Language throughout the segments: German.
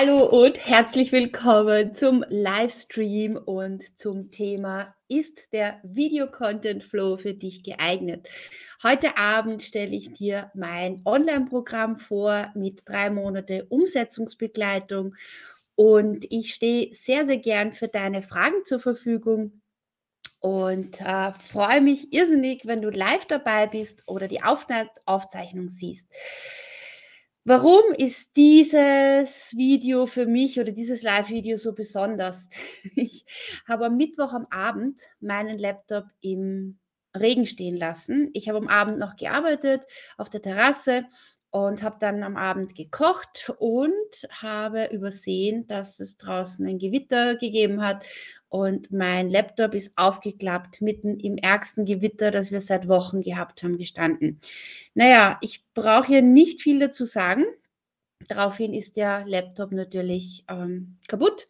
Hallo und herzlich willkommen zum Livestream und zum Thema Ist der Video-Content Flow für dich geeignet? Heute Abend stelle ich dir mein Online-Programm vor mit drei Monate Umsetzungsbegleitung und ich stehe sehr, sehr gern für deine Fragen zur Verfügung und äh, freue mich irrsinnig, wenn du live dabei bist oder die Aufzeichnung siehst. Warum ist dieses Video für mich oder dieses Live-Video so besonders? Ich habe am Mittwoch am Abend meinen Laptop im Regen stehen lassen. Ich habe am Abend noch gearbeitet auf der Terrasse und habe dann am Abend gekocht und habe übersehen, dass es draußen ein Gewitter gegeben hat und mein Laptop ist aufgeklappt, mitten im ärgsten Gewitter, das wir seit Wochen gehabt haben, gestanden. Naja, ich brauche hier nicht viel dazu sagen. Daraufhin ist der Laptop natürlich ähm, kaputt.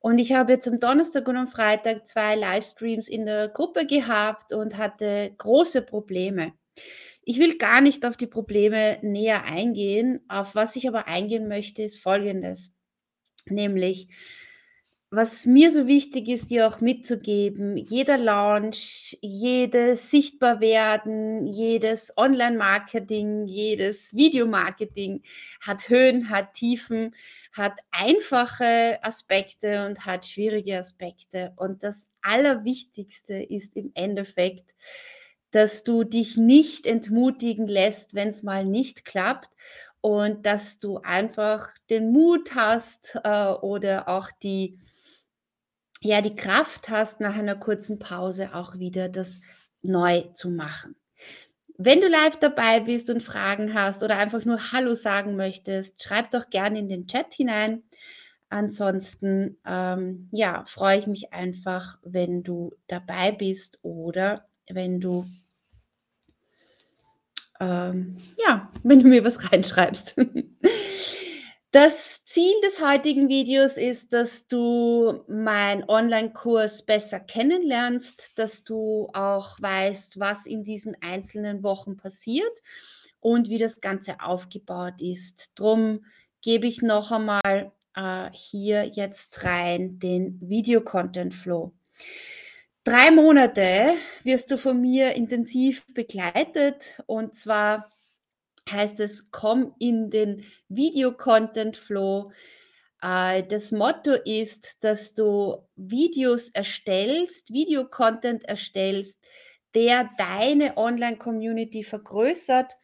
Und ich habe jetzt am Donnerstag und am Freitag zwei Livestreams in der Gruppe gehabt und hatte große Probleme. Ich will gar nicht auf die Probleme näher eingehen. Auf was ich aber eingehen möchte, ist Folgendes. Nämlich, was mir so wichtig ist, dir auch mitzugeben, jeder Launch, jedes Sichtbarwerden, jedes Online-Marketing, jedes Videomarketing hat Höhen, hat Tiefen, hat einfache Aspekte und hat schwierige Aspekte. Und das Allerwichtigste ist im Endeffekt, dass du dich nicht entmutigen lässt, wenn es mal nicht klappt und dass du einfach den Mut hast äh, oder auch die ja die Kraft hast, nach einer kurzen Pause auch wieder das neu zu machen. Wenn du live dabei bist und Fragen hast oder einfach nur Hallo sagen möchtest, schreib doch gerne in den Chat hinein. Ansonsten ähm, ja, freue ich mich einfach, wenn du dabei bist oder wenn du ähm, ja, wenn du mir was reinschreibst. Das Ziel des heutigen Videos ist, dass du meinen Online-Kurs besser kennenlernst, dass du auch weißt, was in diesen einzelnen Wochen passiert und wie das Ganze aufgebaut ist. Drum gebe ich noch einmal äh, hier jetzt rein den Video-Content-Flow. Drei Monate wirst du von mir intensiv begleitet und zwar heißt es, komm in den Video-Content-Flow. Äh, das Motto ist, dass du Videos erstellst, Video-Content erstellst, der deine Online-Community vergrößert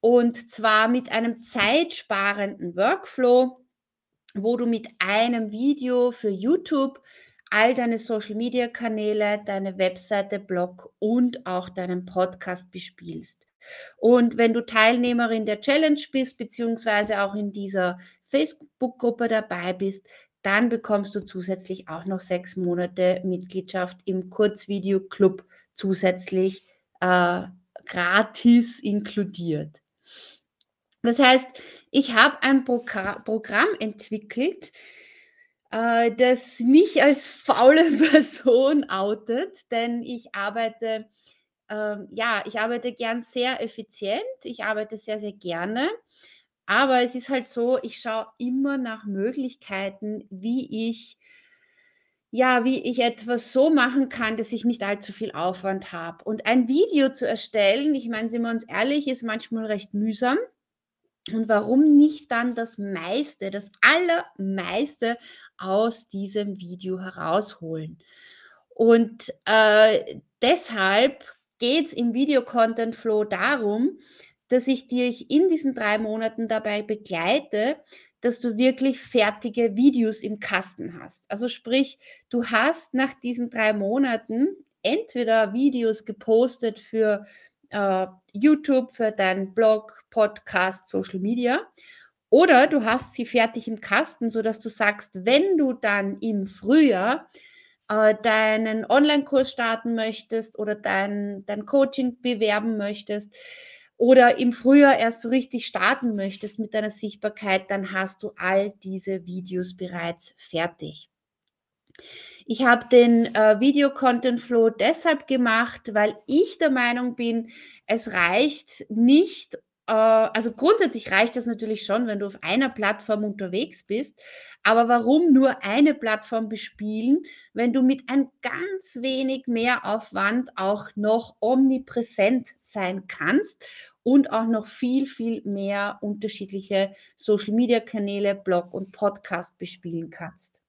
und zwar mit einem zeitsparenden Workflow, wo du mit einem Video für YouTube all deine Social-Media-Kanäle, deine Webseite, Blog und auch deinen Podcast bespielst. Und wenn du Teilnehmerin der Challenge bist, beziehungsweise auch in dieser Facebook-Gruppe dabei bist, dann bekommst du zusätzlich auch noch sechs Monate Mitgliedschaft im Kurzvideo-Club zusätzlich äh, gratis inkludiert. Das heißt, ich habe ein Progr Programm entwickelt, äh, das mich als faule Person outet, denn ich arbeite ähm, ja, ich arbeite gern sehr effizient, ich arbeite sehr, sehr gerne, aber es ist halt so, ich schaue immer nach Möglichkeiten, wie ich ja, wie ich etwas so machen kann, dass ich nicht allzu viel Aufwand habe. Und ein Video zu erstellen, ich meine, sind wir uns ehrlich, ist manchmal recht mühsam. Und warum nicht dann das meiste, das allermeiste aus diesem Video herausholen? Und äh, deshalb geht es im Video-Content-Flow darum, dass ich dich in diesen drei Monaten dabei begleite, dass du wirklich fertige Videos im Kasten hast. Also sprich, du hast nach diesen drei Monaten entweder Videos gepostet für äh, YouTube, für deinen Blog, Podcast, Social Media oder du hast sie fertig im Kasten, sodass du sagst, wenn du dann im Frühjahr äh, deinen Online-Kurs starten möchtest oder dein, dein Coaching bewerben möchtest oder im Frühjahr erst so richtig starten möchtest mit deiner Sichtbarkeit, dann hast du all diese Videos bereits fertig. Ich habe den äh, Video-Content-Flow deshalb gemacht, weil ich der Meinung bin, es reicht nicht, äh, also grundsätzlich reicht das natürlich schon, wenn du auf einer Plattform unterwegs bist. Aber warum nur eine Plattform bespielen, wenn du mit ein ganz wenig mehr Aufwand auch noch omnipräsent sein kannst und auch noch viel, viel mehr unterschiedliche Social-Media-Kanäle, Blog und Podcast bespielen kannst.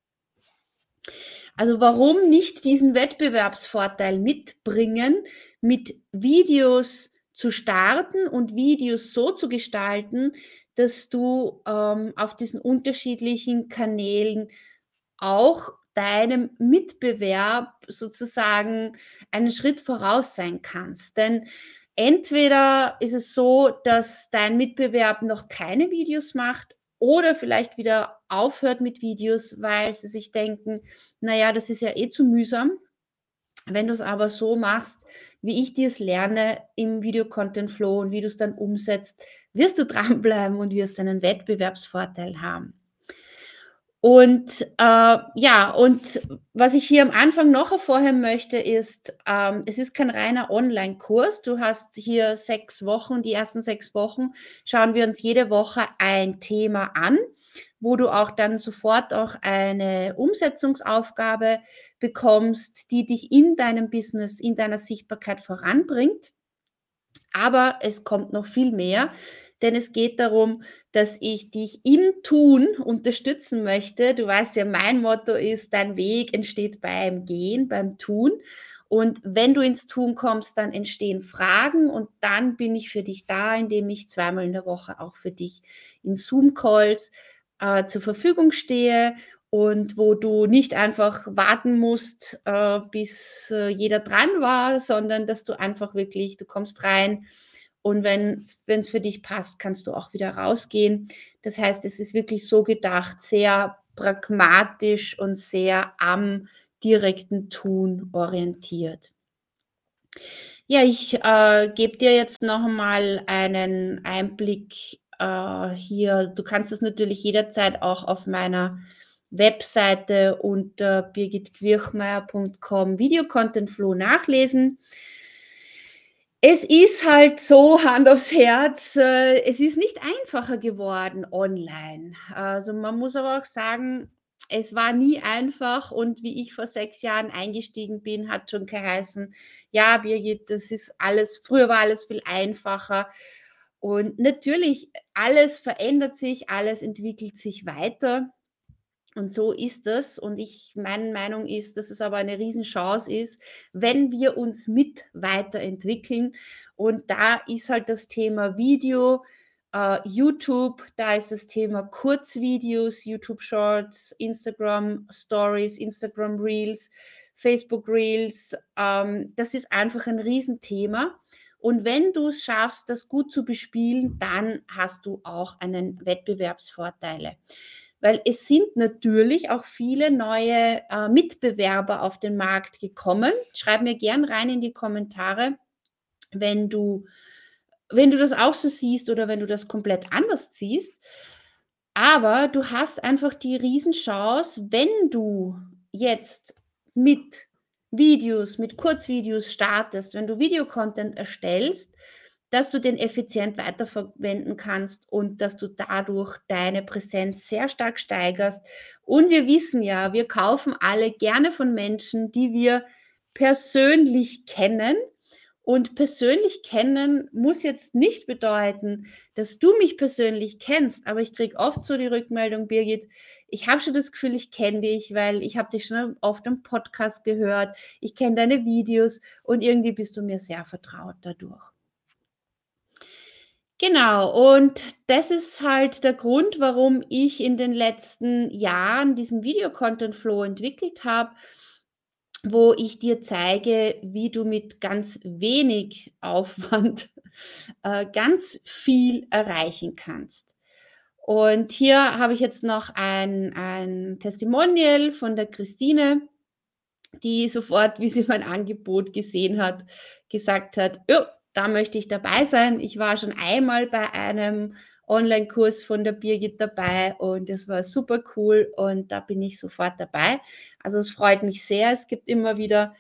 Also warum nicht diesen Wettbewerbsvorteil mitbringen, mit Videos zu starten und Videos so zu gestalten, dass du ähm, auf diesen unterschiedlichen Kanälen auch deinem Mitbewerb sozusagen einen Schritt voraus sein kannst. Denn entweder ist es so, dass dein Mitbewerb noch keine Videos macht oder vielleicht wieder aufhört mit Videos, weil sie sich denken, naja, das ist ja eh zu mühsam. Wenn du es aber so machst, wie ich dir es lerne im Video-Content-Flow und wie du es dann umsetzt, wirst du dranbleiben und wirst einen Wettbewerbsvorteil haben. Und äh, ja, und was ich hier am Anfang noch hervorheben möchte, ist, ähm, es ist kein reiner Online-Kurs. Du hast hier sechs Wochen, die ersten sechs Wochen schauen wir uns jede Woche ein Thema an, wo du auch dann sofort auch eine Umsetzungsaufgabe bekommst, die dich in deinem Business, in deiner Sichtbarkeit voranbringt. Aber es kommt noch viel mehr, denn es geht darum, dass ich dich im Tun unterstützen möchte. Du weißt ja, mein Motto ist, dein Weg entsteht beim Gehen, beim Tun. Und wenn du ins Tun kommst, dann entstehen Fragen und dann bin ich für dich da, indem ich zweimal in der Woche auch für dich in Zoom-Calls äh, zur Verfügung stehe und wo du nicht einfach warten musst, äh, bis äh, jeder dran war, sondern dass du einfach wirklich, du kommst rein und wenn es für dich passt, kannst du auch wieder rausgehen. Das heißt, es ist wirklich so gedacht, sehr pragmatisch und sehr am direkten Tun orientiert. Ja, ich äh, gebe dir jetzt noch einmal einen Einblick äh, hier. Du kannst es natürlich jederzeit auch auf meiner Webseite unter birgitquirchmeier.com Videocontent Flow nachlesen. Es ist halt so, Hand aufs Herz, äh, es ist nicht einfacher geworden online. Also man muss aber auch sagen, es war nie einfach und wie ich vor sechs Jahren eingestiegen bin, hat schon geheißen, ja, Birgit, das ist alles, früher war alles viel einfacher. Und natürlich, alles verändert sich, alles entwickelt sich weiter. Und so ist es. Und ich, meine Meinung ist, dass es aber eine Riesenchance ist, wenn wir uns mit weiterentwickeln. Und da ist halt das Thema Video, äh, YouTube, da ist das Thema Kurzvideos, YouTube Shorts, Instagram Stories, Instagram Reels, Facebook Reels. Ähm, das ist einfach ein Riesenthema. Und wenn du es schaffst, das gut zu bespielen, dann hast du auch einen Wettbewerbsvorteile weil es sind natürlich auch viele neue äh, Mitbewerber auf den Markt gekommen. Schreib mir gern rein in die Kommentare, wenn du, wenn du das auch so siehst oder wenn du das komplett anders siehst. Aber du hast einfach die Riesenchance, wenn du jetzt mit Videos, mit Kurzvideos startest, wenn du Videocontent erstellst, dass du den effizient weiterverwenden kannst und dass du dadurch deine Präsenz sehr stark steigerst. Und wir wissen ja, wir kaufen alle gerne von Menschen, die wir persönlich kennen. Und persönlich kennen muss jetzt nicht bedeuten, dass du mich persönlich kennst, aber ich kriege oft so die Rückmeldung, Birgit, ich habe schon das Gefühl, ich kenne dich, weil ich habe dich schon oft im Podcast gehört, ich kenne deine Videos und irgendwie bist du mir sehr vertraut dadurch. Genau, und das ist halt der Grund, warum ich in den letzten Jahren diesen Video-Content-Flow entwickelt habe, wo ich dir zeige, wie du mit ganz wenig Aufwand äh, ganz viel erreichen kannst. Und hier habe ich jetzt noch ein, ein Testimonial von der Christine, die sofort, wie sie mein Angebot gesehen hat, gesagt hat, oh, da möchte ich dabei sein. Ich war schon einmal bei einem Online-Kurs von der Birgit dabei und das war super cool und da bin ich sofort dabei. Also es freut mich sehr. Es gibt immer wieder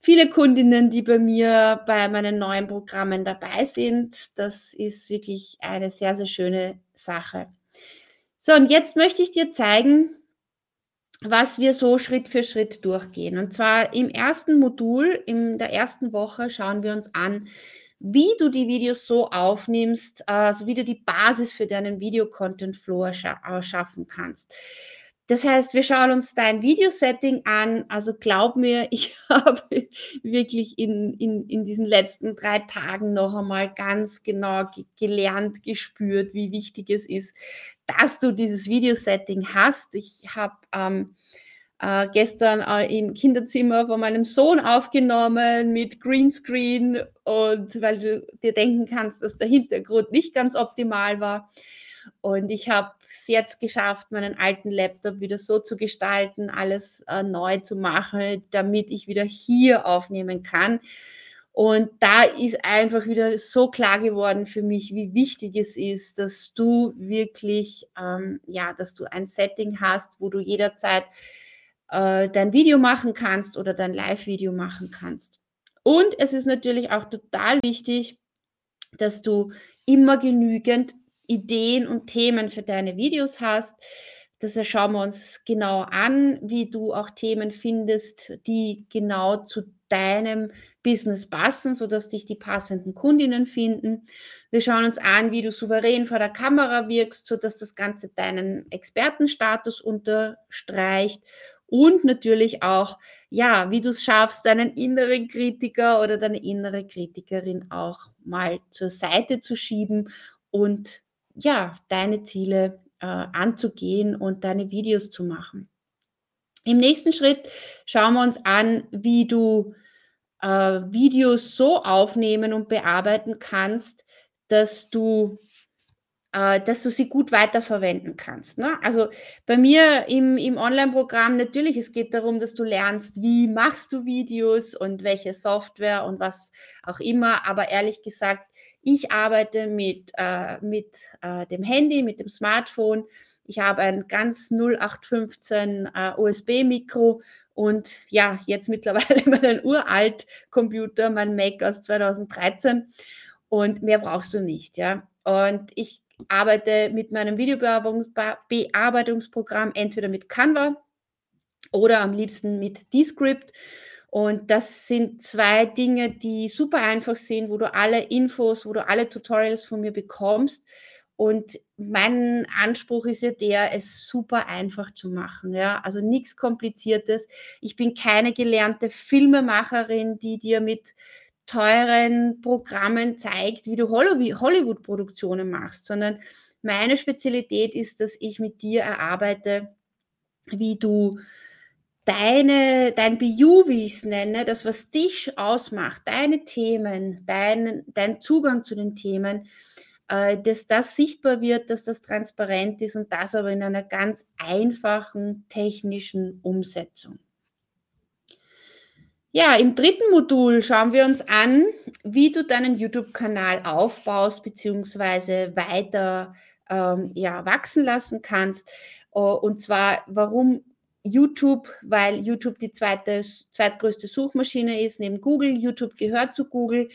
viele Kundinnen, die bei mir bei meinen neuen Programmen dabei sind. Das ist wirklich eine sehr, sehr schöne Sache. So, und jetzt möchte ich dir zeigen, was wir so Schritt für Schritt durchgehen. Und zwar im ersten Modul, in der ersten Woche, schauen wir uns an, wie du die Videos so aufnimmst, also wie du die Basis für deinen Video-Content-Flow schaffen kannst. Das heißt, wir schauen uns dein Videosetting an. Also glaub mir, ich habe wirklich in, in, in diesen letzten drei Tagen noch einmal ganz genau gelernt, gespürt, wie wichtig es ist, dass du dieses Videosetting hast. Ich habe ähm, äh, gestern äh, im Kinderzimmer von meinem Sohn aufgenommen mit Greenscreen und weil du dir denken kannst, dass der Hintergrund nicht ganz optimal war. Und ich habe es jetzt geschafft, meinen alten Laptop wieder so zu gestalten, alles äh, neu zu machen, damit ich wieder hier aufnehmen kann. Und da ist einfach wieder so klar geworden für mich, wie wichtig es ist, dass du wirklich, ähm, ja, dass du ein Setting hast, wo du jederzeit äh, dein Video machen kannst oder dein Live-Video machen kannst. Und es ist natürlich auch total wichtig, dass du immer genügend Ideen und Themen für deine Videos hast. Das schauen wir uns genau an, wie du auch Themen findest, die genau zu deinem Business passen, sodass dich die passenden Kundinnen finden. Wir schauen uns an, wie du souverän vor der Kamera wirkst, sodass das Ganze deinen Expertenstatus unterstreicht und natürlich auch, ja, wie du es schaffst, deinen inneren Kritiker oder deine innere Kritikerin auch mal zur Seite zu schieben und ja, deine Ziele äh, anzugehen und deine Videos zu machen. Im nächsten Schritt schauen wir uns an, wie du äh, Videos so aufnehmen und bearbeiten kannst, dass du äh, dass du sie gut weiterverwenden kannst. Ne? Also bei mir im, im Online-Programm natürlich, es geht darum, dass du lernst, wie machst du Videos und welche Software und was auch immer. Aber ehrlich gesagt, ich arbeite mit, äh, mit äh, dem Handy, mit dem Smartphone. Ich habe ein ganz 0815 äh, USB-Mikro und ja, jetzt mittlerweile meinen uralt Computer, mein Mac aus 2013. Und mehr brauchst du nicht, ja. Und ich arbeite mit meinem Videobearbeitungsprogramm entweder mit Canva oder am liebsten mit Descript. Und das sind zwei Dinge, die super einfach sind, wo du alle Infos, wo du alle Tutorials von mir bekommst. Und mein Anspruch ist ja der, es super einfach zu machen. Ja? Also nichts Kompliziertes. Ich bin keine gelernte Filmemacherin, die dir mit teuren Programmen zeigt, wie du Hollywood-Produktionen machst, sondern meine Spezialität ist, dass ich mit dir erarbeite, wie du deine, dein BU, wie ich es nenne, das, was dich ausmacht, deine Themen, dein, dein Zugang zu den Themen, äh, dass das sichtbar wird, dass das transparent ist und das aber in einer ganz einfachen technischen Umsetzung. Ja, im dritten Modul schauen wir uns an, wie du deinen YouTube-Kanal aufbaust bzw. weiter ähm, ja, wachsen lassen kannst. Uh, und zwar, warum YouTube, weil YouTube die zweite, zweitgrößte Suchmaschine ist neben Google. YouTube gehört zu Google.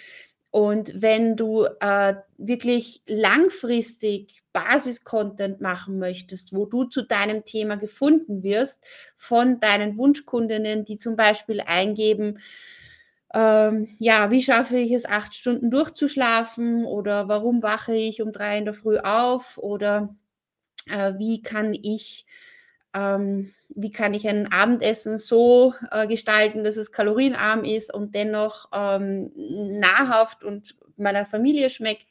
Und wenn du äh, wirklich langfristig Basis-Content machen möchtest, wo du zu deinem Thema gefunden wirst von deinen Wunschkundinnen, die zum Beispiel eingeben, ähm, ja, wie schaffe ich es, acht Stunden durchzuschlafen oder warum wache ich um drei in der Früh auf oder äh, wie kann ich ähm, wie kann ich ein Abendessen so äh, gestalten, dass es kalorienarm ist und dennoch ähm, nahrhaft und meiner Familie schmeckt.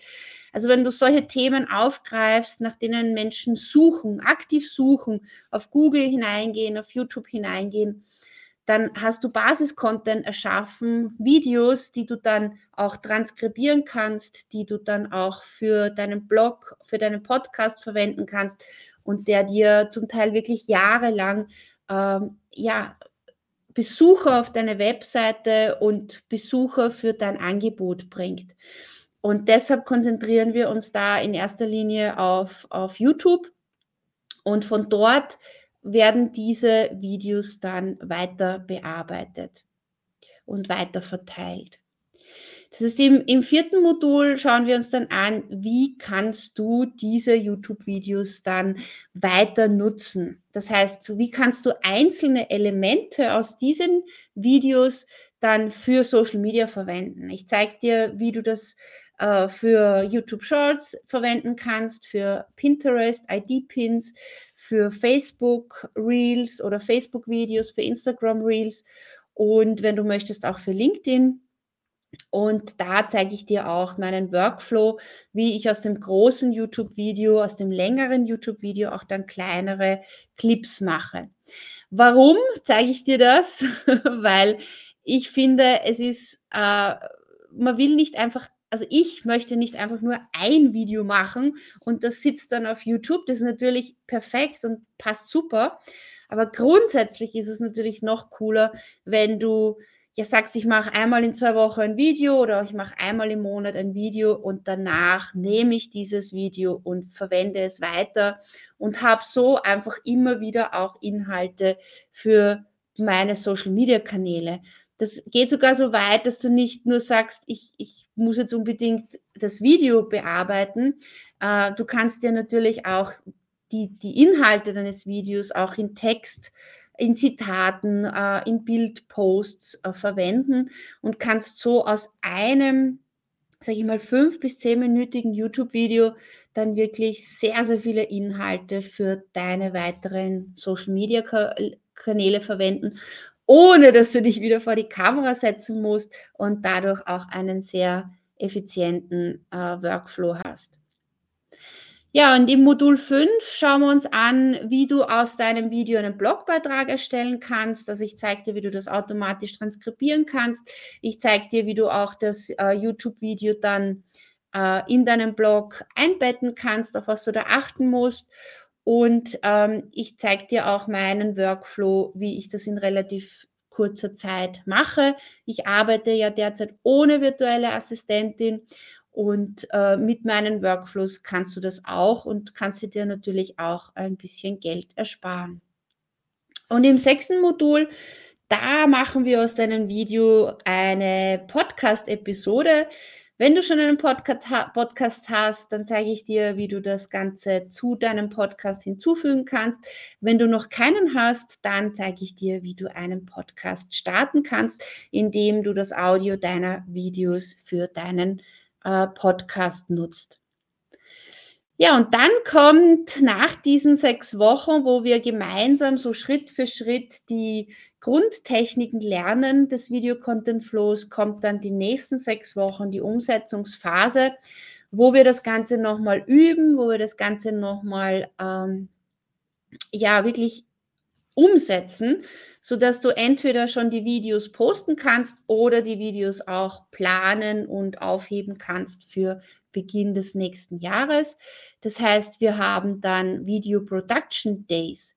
Also wenn du solche Themen aufgreifst, nach denen Menschen suchen, aktiv suchen, auf Google hineingehen, auf YouTube hineingehen, dann hast du Basis-Content erschaffen, Videos, die du dann auch transkribieren kannst, die du dann auch für deinen Blog, für deinen Podcast verwenden kannst und der dir zum Teil wirklich jahrelang ähm, ja, Besucher auf deine Webseite und Besucher für dein Angebot bringt. Und deshalb konzentrieren wir uns da in erster Linie auf, auf YouTube. Und von dort werden diese Videos dann weiter bearbeitet. und weiter verteilt. Das ist im, im vierten Modul schauen wir uns dann an, wie kannst du diese YouTube-Videos dann weiter nutzen. Das heißt, wie kannst du einzelne Elemente aus diesen Videos dann für Social Media verwenden. Ich zeige dir, wie du das äh, für YouTube Shorts verwenden kannst, für Pinterest, ID-Pins, für Facebook Reels oder Facebook Videos, für Instagram Reels und wenn du möchtest auch für LinkedIn. Und da zeige ich dir auch meinen Workflow, wie ich aus dem großen YouTube-Video, aus dem längeren YouTube-Video auch dann kleinere Clips mache. Warum zeige ich dir das? Weil ich finde, es ist, äh, man will nicht einfach also ich möchte nicht einfach nur ein Video machen und das sitzt dann auf YouTube. Das ist natürlich perfekt und passt super. Aber grundsätzlich ist es natürlich noch cooler, wenn du ja sagst, ich mache einmal in zwei Wochen ein Video oder ich mache einmal im Monat ein Video und danach nehme ich dieses Video und verwende es weiter und habe so einfach immer wieder auch Inhalte für meine Social-Media-Kanäle. Das geht sogar so weit, dass du nicht nur sagst, ich, ich muss jetzt unbedingt das Video bearbeiten. Äh, du kannst dir natürlich auch die, die Inhalte deines Videos auch in Text in Zitaten, äh, in Bildposts äh, verwenden und kannst so aus einem, sage ich mal, fünf bis zehnminütigen YouTube-Video dann wirklich sehr, sehr viele Inhalte für deine weiteren Social-Media-Kanäle verwenden, ohne dass du dich wieder vor die Kamera setzen musst und dadurch auch einen sehr effizienten äh, Workflow hast. Ja, und im Modul 5 schauen wir uns an, wie du aus deinem Video einen Blogbeitrag erstellen kannst. Also ich zeige dir, wie du das automatisch transkribieren kannst. Ich zeige dir, wie du auch das äh, YouTube-Video dann äh, in deinem Blog einbetten kannst, auf was du da achten musst. Und ähm, ich zeige dir auch meinen Workflow, wie ich das in relativ kurzer Zeit mache. Ich arbeite ja derzeit ohne virtuelle Assistentin und äh, mit meinen Workflows kannst du das auch und kannst dir natürlich auch ein bisschen Geld ersparen. Und im sechsten Modul, da machen wir aus deinem Video eine Podcast-Episode. Wenn du schon einen Podcast hast, dann zeige ich dir, wie du das Ganze zu deinem Podcast hinzufügen kannst. Wenn du noch keinen hast, dann zeige ich dir, wie du einen Podcast starten kannst, indem du das Audio deiner Videos für deinen Podcast äh, Podcast nutzt. Ja, und dann kommt nach diesen sechs Wochen, wo wir gemeinsam so Schritt für Schritt die Grundtechniken lernen des Video-Content-Flows, kommt dann die nächsten sechs Wochen die Umsetzungsphase, wo wir das Ganze nochmal üben, wo wir das Ganze nochmal ähm, ja wirklich umsetzen, sodass du entweder schon die Videos posten kannst oder die Videos auch planen und aufheben kannst für Beginn des nächsten Jahres. Das heißt, wir haben dann Video Production Days.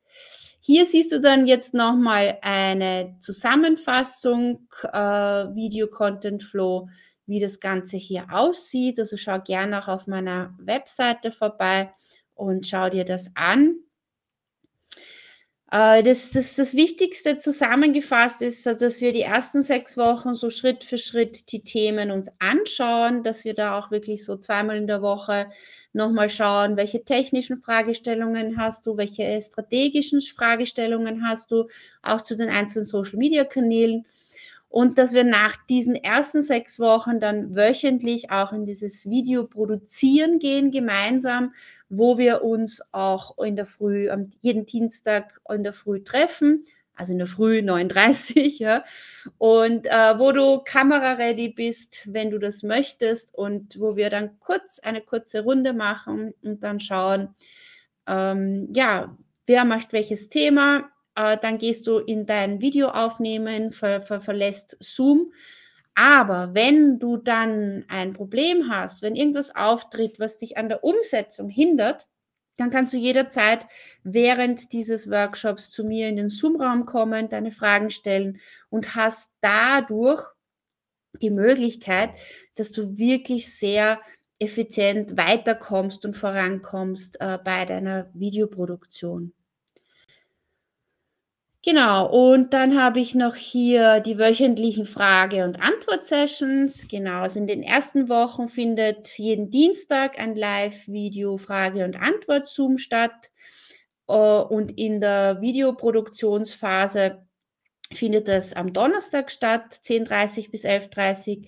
Hier siehst du dann jetzt nochmal eine Zusammenfassung, äh, Video Content Flow, wie das Ganze hier aussieht. Also schau gerne auch auf meiner Webseite vorbei und schau dir das an. Äh, das, das, das Wichtigste zusammengefasst ist, dass wir die ersten sechs Wochen so Schritt für Schritt die Themen uns anschauen, dass wir da auch wirklich so zweimal in der Woche nochmal schauen, welche technischen Fragestellungen hast du, welche strategischen Fragestellungen hast du, auch zu den einzelnen Social-Media-Kanälen und dass wir nach diesen ersten sechs Wochen dann wöchentlich auch in dieses Video produzieren gehen gemeinsam, wo wir uns auch in der Früh, jeden Dienstag in der Früh treffen, also in der Früh 39, ja, und äh, wo du kameraready bist, wenn du das möchtest und wo wir dann kurz eine kurze Runde machen und dann schauen, ähm, ja, wer macht welches Thema, äh, dann gehst du in dein Video aufnehmen, ver, ver, verlässt Zoom. Aber wenn du dann ein Problem hast, wenn irgendwas auftritt, was dich an der Umsetzung hindert, dann kannst du jederzeit während dieses Workshops zu mir in den Zoom-Raum kommen, deine Fragen stellen und hast dadurch die Möglichkeit, dass du wirklich sehr effizient weiterkommst und vorankommst äh, bei deiner Videoproduktion. Genau, und dann habe ich noch hier die wöchentlichen Frage- und Antwort-Sessions. Genau, also in den ersten Wochen findet jeden Dienstag ein Live-Video Frage- und Antwort-Zoom statt. Äh, und in der Videoproduktionsphase findet das am Donnerstag statt, 10.30 bis 11.30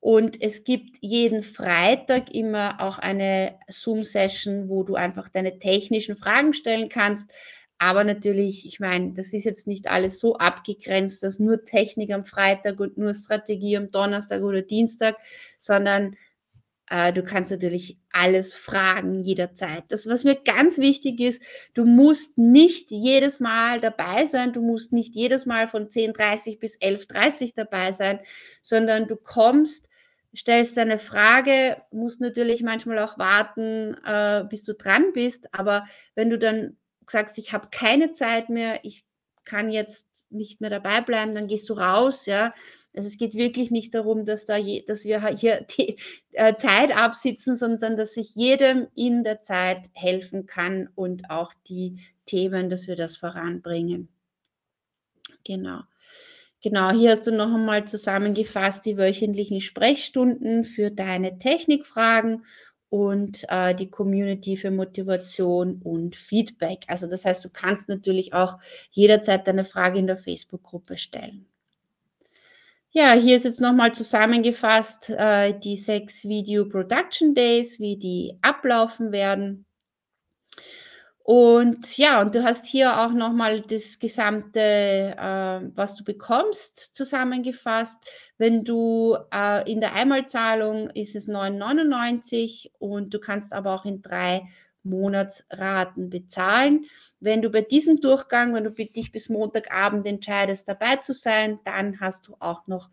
und es gibt jeden Freitag immer auch eine Zoom-Session, wo du einfach deine technischen Fragen stellen kannst. Aber natürlich, ich meine, das ist jetzt nicht alles so abgegrenzt, dass nur Technik am Freitag und nur Strategie am Donnerstag oder Dienstag, sondern äh, du kannst natürlich alles fragen jederzeit. Das, was mir ganz wichtig ist, du musst nicht jedes Mal dabei sein, du musst nicht jedes Mal von 10.30 bis 11.30 dabei sein, sondern du kommst, stellst deine Frage, musst natürlich manchmal auch warten, äh, bis du dran bist, aber wenn du dann sagst, ich habe keine Zeit mehr, ich kann jetzt nicht mehr dabei bleiben, dann gehst du raus, ja. Also es geht wirklich nicht darum, dass, da je, dass wir hier die äh, Zeit absitzen, sondern dass ich jedem in der Zeit helfen kann und auch die Themen, dass wir das voranbringen. Genau. Genau, hier hast du noch einmal zusammengefasst die wöchentlichen Sprechstunden für deine Technikfragen und äh, die Community für Motivation und Feedback. Also das heißt, du kannst natürlich auch jederzeit deine Frage in der Facebook-Gruppe stellen. Ja, hier ist jetzt nochmal zusammengefasst äh, die sechs Video Production Days, wie die ablaufen werden. Und ja, und du hast hier auch nochmal das gesamte, äh, was du bekommst, zusammengefasst. Wenn du äh, in der Einmalzahlung ist es 9,99 und du kannst aber auch in drei Monatsraten bezahlen. Wenn du bei diesem Durchgang, wenn du dich bis Montagabend entscheidest, dabei zu sein, dann hast du auch noch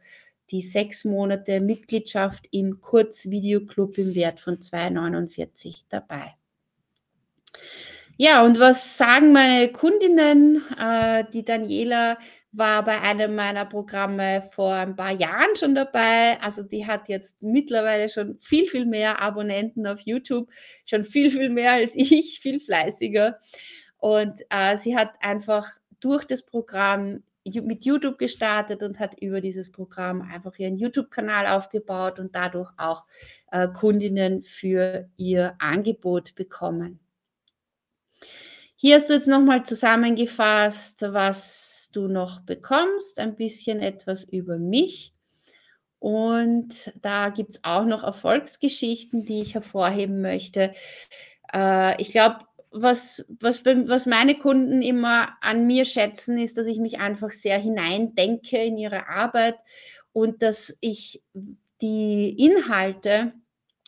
die sechs Monate Mitgliedschaft im Kurzvideoclub im Wert von 2,49 dabei. Ja, und was sagen meine Kundinnen? Äh, die Daniela war bei einem meiner Programme vor ein paar Jahren schon dabei. Also die hat jetzt mittlerweile schon viel, viel mehr Abonnenten auf YouTube, schon viel, viel mehr als ich, viel fleißiger. Und äh, sie hat einfach durch das Programm mit YouTube gestartet und hat über dieses Programm einfach ihren YouTube-Kanal aufgebaut und dadurch auch äh, Kundinnen für ihr Angebot bekommen. Hier hast du jetzt nochmal zusammengefasst, was du noch bekommst, ein bisschen etwas über mich. Und da gibt es auch noch Erfolgsgeschichten, die ich hervorheben möchte. Äh, ich glaube, was, was, was meine Kunden immer an mir schätzen, ist, dass ich mich einfach sehr hineindenke in ihre Arbeit und dass ich die Inhalte,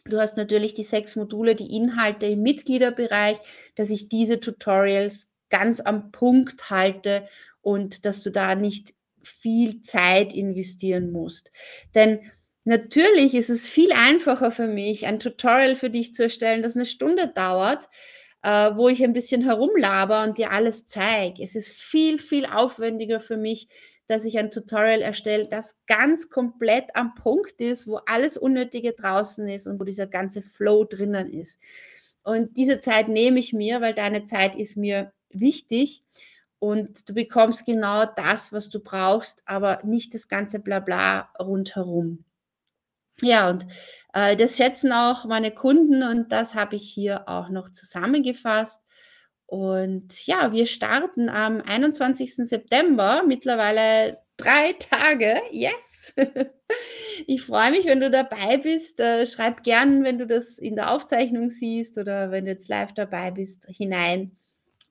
Du hast natürlich die sechs Module, die Inhalte im Mitgliederbereich, dass ich diese Tutorials ganz am Punkt halte und dass du da nicht viel Zeit investieren musst. Denn natürlich ist es viel einfacher für mich, ein Tutorial für dich zu erstellen, das eine Stunde dauert, äh, wo ich ein bisschen herumlaber und dir alles zeige. Es ist viel, viel aufwendiger für mich, dass ich ein Tutorial erstelle, das ganz komplett am Punkt ist, wo alles Unnötige draußen ist und wo dieser ganze Flow drinnen ist. Und diese Zeit nehme ich mir, weil deine Zeit ist mir wichtig und du bekommst genau das, was du brauchst, aber nicht das ganze Blabla rundherum. Ja, und äh, das schätzen auch meine Kunden und das habe ich hier auch noch zusammengefasst. Und ja, wir starten am 21. September, mittlerweile drei Tage. Yes! Ich freue mich, wenn du dabei bist. Äh, schreib gern, wenn du das in der Aufzeichnung siehst oder wenn du jetzt live dabei bist, hinein.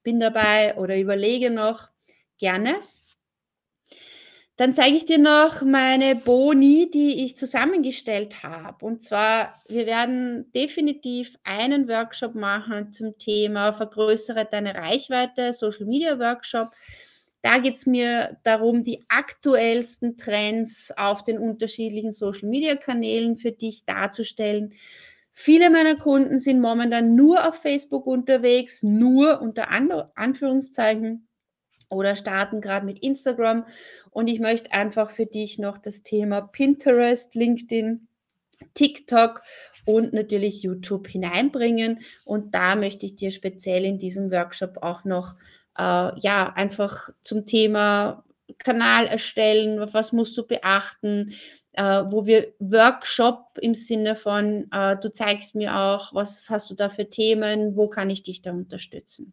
Bin dabei oder überlege noch. Gerne. Dann zeige ich dir noch meine Boni, die ich zusammengestellt habe. Und zwar, wir werden definitiv einen Workshop machen zum Thema Vergrößere deine Reichweite, Social Media Workshop. Da geht es mir darum, die aktuellsten Trends auf den unterschiedlichen Social Media Kanälen für dich darzustellen. Viele meiner Kunden sind momentan nur auf Facebook unterwegs, nur unter Anführungszeichen oder starten gerade mit Instagram. Und ich möchte einfach für dich noch das Thema Pinterest, LinkedIn, TikTok und natürlich YouTube hineinbringen. Und da möchte ich dir speziell in diesem Workshop auch noch äh, ja, einfach zum Thema Kanal erstellen, was musst du beachten, äh, wo wir Workshop im Sinne von, äh, du zeigst mir auch, was hast du da für Themen, wo kann ich dich da unterstützen.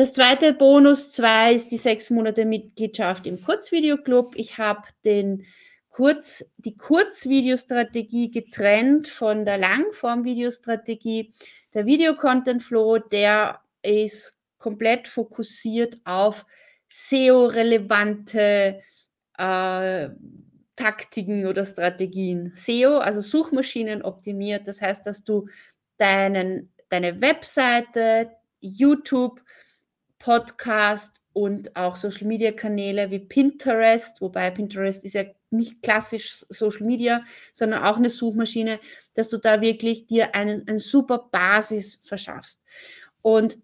Das zweite Bonus 2 ist die sechs Monate Mitgliedschaft im Kurzvideoclub. Ich habe den Kurz, die Kurzvideostrategie getrennt von der Langform-Videostrategie. Der Video-Content-Flow, der ist komplett fokussiert auf SEO-relevante äh, Taktiken oder Strategien. SEO, also Suchmaschinen optimiert, das heißt, dass du deinen, deine Webseite, YouTube, Podcast und auch Social Media Kanäle wie Pinterest, wobei Pinterest ist ja nicht klassisch Social Media, sondern auch eine Suchmaschine, dass du da wirklich dir einen, eine super Basis verschaffst. Und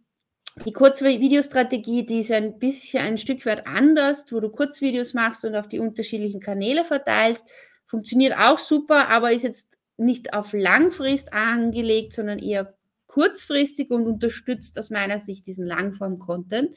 die Kurzvideostrategie, die ist ein bisschen ein Stück weit anders, wo du Kurzvideos machst und auf die unterschiedlichen Kanäle verteilst. Funktioniert auch super, aber ist jetzt nicht auf Langfrist angelegt, sondern eher kurzfristig und unterstützt aus meiner Sicht diesen Langform-Content.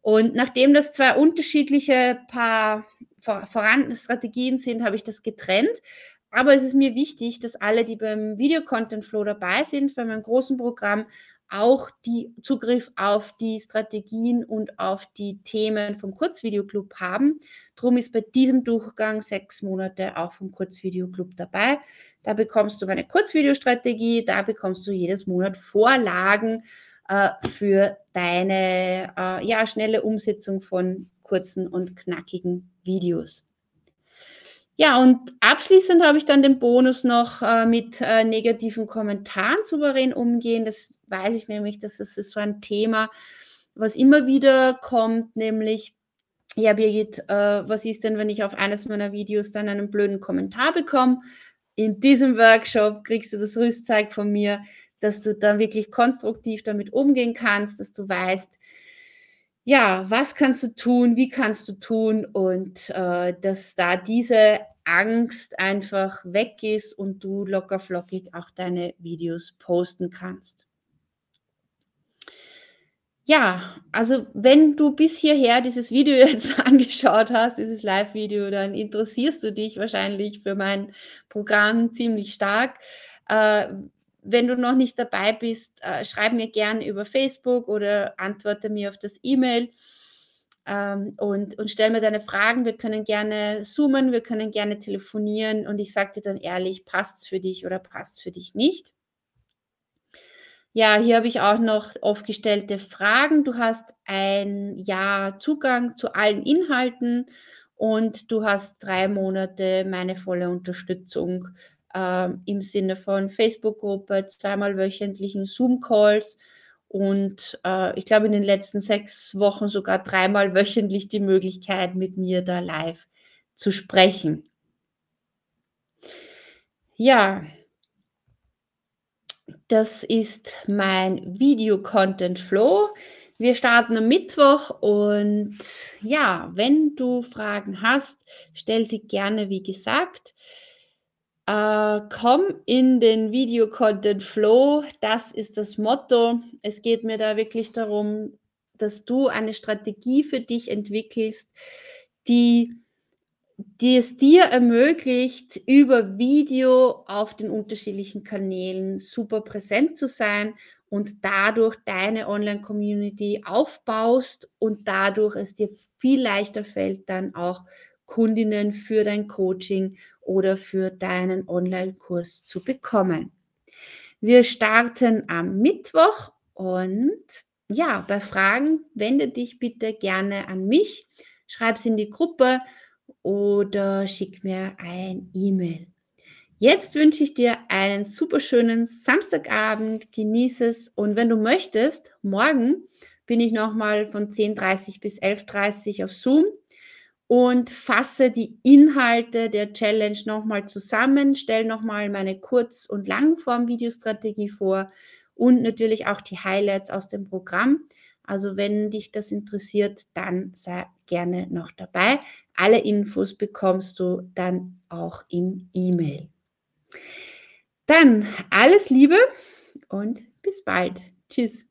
Und nachdem das zwei unterschiedliche Paar vorhandene Strategien sind, habe ich das getrennt. Aber es ist mir wichtig, dass alle, die beim Video Content Flow dabei sind, bei meinem großen Programm, auch die Zugriff auf die Strategien und auf die Themen vom Kurzvideoclub haben. Drum ist bei diesem Durchgang sechs Monate auch vom Kurzvideoclub dabei. Da bekommst du meine Kurzvideostrategie, da bekommst du jedes Monat Vorlagen äh, für deine äh, ja, schnelle Umsetzung von kurzen und knackigen Videos. Ja, und abschließend habe ich dann den Bonus noch äh, mit äh, negativen Kommentaren souverän umgehen. Das weiß ich nämlich, dass das ist so ein Thema, was immer wieder kommt, nämlich, ja, Birgit, äh, was ist denn, wenn ich auf eines meiner Videos dann einen blöden Kommentar bekomme? In diesem Workshop kriegst du das Rüstzeug von mir, dass du dann wirklich konstruktiv damit umgehen kannst, dass du weißt, ja, was kannst du tun, wie kannst du tun und äh, dass da diese Angst einfach weg ist und du locker flockig auch deine Videos posten kannst. Ja, also wenn du bis hierher dieses Video jetzt angeschaut hast, dieses Live-Video, dann interessierst du dich wahrscheinlich für mein Programm ziemlich stark. Äh, wenn du noch nicht dabei bist, äh, schreib mir gerne über Facebook oder antworte mir auf das E-Mail ähm, und, und stell mir deine Fragen. Wir können gerne zoomen, wir können gerne telefonieren und ich sage dir dann ehrlich, passt es für dich oder passt es für dich nicht. Ja, hier habe ich auch noch aufgestellte Fragen. Du hast ein Jahr Zugang zu allen Inhalten und du hast drei Monate meine volle Unterstützung im Sinne von Facebook-Gruppe, zweimal wöchentlichen Zoom-Calls und äh, ich glaube in den letzten sechs Wochen sogar dreimal wöchentlich die Möglichkeit, mit mir da live zu sprechen. Ja, das ist mein Video-Content-Flow. Wir starten am Mittwoch und ja, wenn du Fragen hast, stell sie gerne, wie gesagt. Äh, komm in den Video-Content-Flow, das ist das Motto. Es geht mir da wirklich darum, dass du eine Strategie für dich entwickelst, die, die es dir ermöglicht, über Video auf den unterschiedlichen Kanälen super präsent zu sein und dadurch deine Online-Community aufbaust und dadurch es dir viel leichter fällt, dann auch Kundinnen für dein Coaching oder für deinen Online-Kurs zu bekommen. Wir starten am Mittwoch und ja, bei Fragen wende dich bitte gerne an mich, schreib es in die Gruppe oder schick mir ein E-Mail. Jetzt wünsche ich dir einen super schönen Samstagabend, genieße es und wenn du möchtest, morgen bin ich nochmal von 10.30 bis 11.30 auf Zoom und fasse die Inhalte der Challenge nochmal zusammen, stelle nochmal meine Kurz- und Langform-Videostrategie vor und natürlich auch die Highlights aus dem Programm. Also wenn dich das interessiert, dann sei gerne noch dabei. Alle Infos bekommst du dann auch im E-Mail. Dann alles Liebe und bis bald. Tschüss.